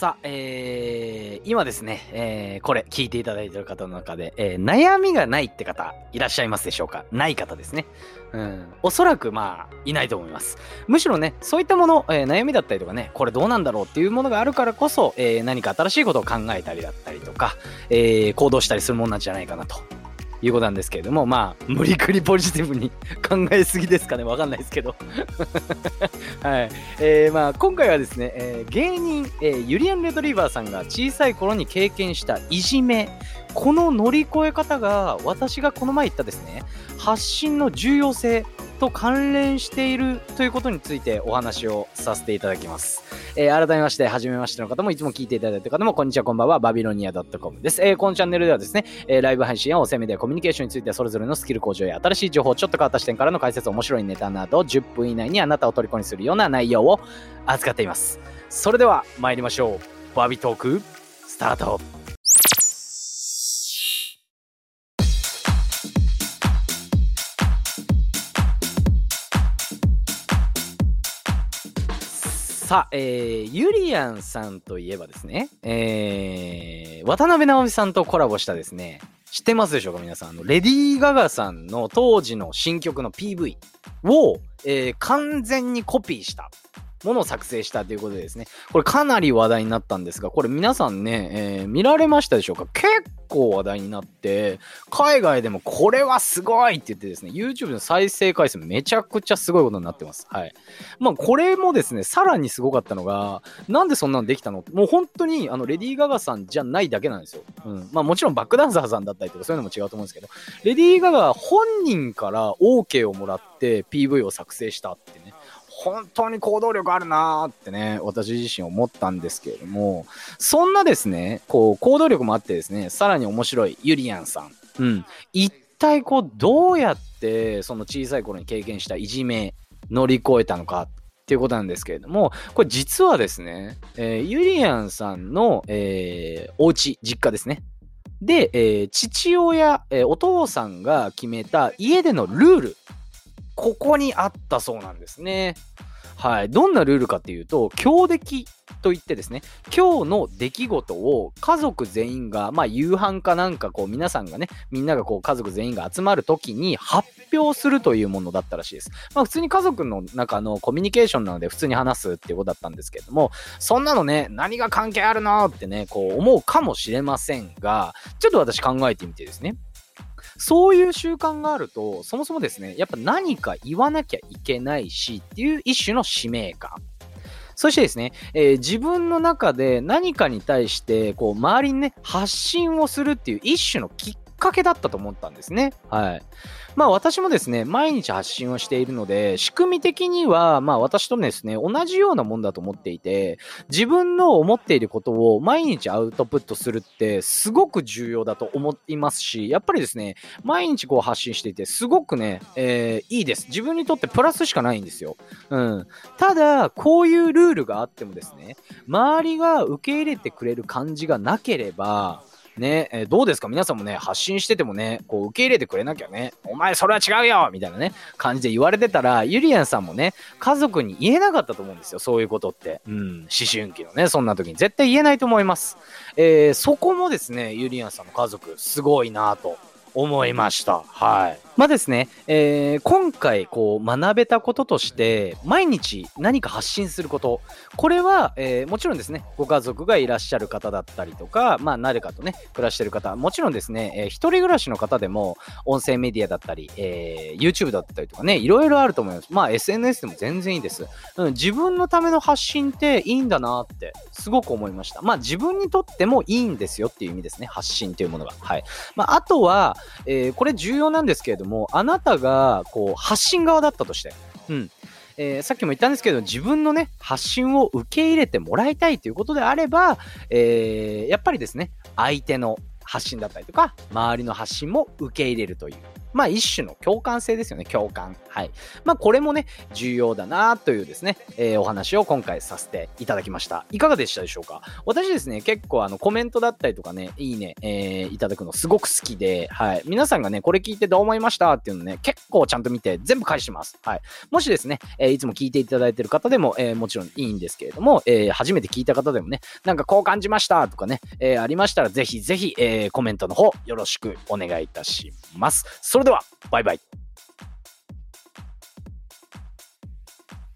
さあ、えー、今ですね、えー、これ聞いていただいてる方の中で、えー、悩みがないって方いらっしゃいますでしょうか？ない方ですね。うん、おそらくまあ、いないと思います。むしろね、そういったもの、えー、悩みだったりとかね、これどうなんだろうっていうものがあるからこそ、えー、何か新しいことを考えたりだったりとか、えー、行動したりするもんなんじゃないかなということなんですけれども、まあ、無理くりポジティブに 考えすぎですかね、わかんないですけど。はい。えー、まあ、今回はですね、えー、芸人、えー、ユリアン・レトリーバーさんが小さい頃に経験したいじめ、この乗り越え方が、私がこの前言ったですね、発信の重要性と関連しているということについてお話をさせていただきます。えー、改めまして、はじめましての方もいつも聞いていただいてる方も、こんにちは、こんばんは、バビロニア .com です。えー、このチャンネルではですね、えー、ライブ配信や音声メディア、コミュニケーションについてそれぞれのスキル向上や新しい情報、ちょっと変わった視点からの解説、面白いネタなど、10分以内にあなたを虜にするような内容を扱っています。それでは参りましょう。バビトーク、スタート。さあ、えー、ゆりやんさんといえばですね、えー、渡辺直美さんとコラボしたですね、知ってますでしょうか皆さん。あの、レディー・ガガさんの当時の新曲の PV を、えー、完全にコピーしたものを作成したということでですね、これかなり話題になったんですが、これ皆さんね、えー、見られましたでしょうか？結構話題になって、海外でもこれはすごいって言ってですね、YouTube の再生回数めちゃくちゃすごいことになってます。はい。まあこれもですね、さらにすごかったのが、なんでそんなのできたの？もう本当にあのレディー・ガガさんじゃないだけなんですよ。うん。まあもちろんバックダンサーさんだったりとかそういうのも違うと思うんですけど、レディー・ガガ本人から OK をもらって PV を作成したってね。本当に行動力あるなーってね、私自身思ったんですけれども、そんなですね、こう、行動力もあってですね、さらに面白いゆりやんさん。うん。一体こう、どうやって、その小さい頃に経験したいじめ、乗り越えたのかっていうことなんですけれども、これ実はですね、えー、ゆりやんさんの、えー、お家、実家ですね。で、えー、父親、えー、お父さんが決めた家でのルールここにあったそうなんですね。はい。どんなルールかっていうと、強敵といってですね、今日の出来事を家族全員が、まあ夕飯かなんかこう皆さんがね、みんながこう家族全員が集まる時に発表するというものだったらしいです。まあ普通に家族の中のコミュニケーションなので普通に話すっていうことだったんですけれども、そんなのね、何が関係あるのってね、こう思うかもしれませんが、ちょっと私考えてみてですね、そういう習慣があると、そもそもですね、やっぱ何か言わなきゃいけないしっていう一種の使命感。そしてですね、えー、自分の中で何かに対して、こう、周りにね、発信をするっていう一種のきっかけだったと思ったんですね。はい。まあ私もですね、毎日発信をしているので、仕組み的には、まあ私とですね、同じようなもんだと思っていて、自分の思っていることを毎日アウトプットするってすごく重要だと思いますし、やっぱりですね、毎日こう発信していて、すごくね、えー、いいです。自分にとってプラスしかないんですよ。うん。ただ、こういうルールがあってもですね、周りが受け入れてくれる感じがなければ、ね、えー、どうですか？皆さんもね、発信しててもね、こう受け入れてくれなきゃね、お前それは違うよみたいなね、感じで言われてたら、ゆりやんさんもね、家族に言えなかったと思うんですよ、そういうことって。うん、思春期のね、そんな時に絶対言えないと思います。えー、そこもですね、ゆりやんさんの家族、すごいなと思いました。はい。まあですね、えー、今回こう学べたこととして、毎日何か発信すること、これは、えー、もちろんですね、ご家族がいらっしゃる方だったりとか、まあ誰かとね、暮らしてる方、もちろんですね、えー、一人暮らしの方でも、音声メディアだったり、えー、YouTube だったりとかね、いろいろあると思います。まあ SNS でも全然いいです。うん、自分のための発信っていいんだなって、すごく思いました。まあ自分にとってもいいんですよっていう意味ですね、発信というものが。はい。まああとは、えー、これ重要なんですけども、も、あなたが、こう、発信側だったとして、うん。えー、さっきも言ったんですけど、自分のね、発信を受け入れてもらいたいということであれば、えー、やっぱりですね、相手の発信だったりとか、周りの発信も受け入れるという。まあ一種の共感性ですよね、共感。はい。まあこれもね、重要だなというですね、えー、お話を今回させていただきました。いかがでしたでしょうか？私ですね、結構あのコメントだったりとかね、いいね、えー、いただくのすごく好きで、はい。皆さんがね、これ聞いてどう思いましたっていうのね、結構ちゃんと見て全部返します。はい。もしですね、えー、いつも聞いていただいてる方でも、えー、もちろんいいんですけれども、えー、初めて聞いた方でもね、なんかこう感じましたとかね、えー、ありましたらぜひぜひ、えー、コメントの方よろしくお願いいたします。それでは、バイバイ。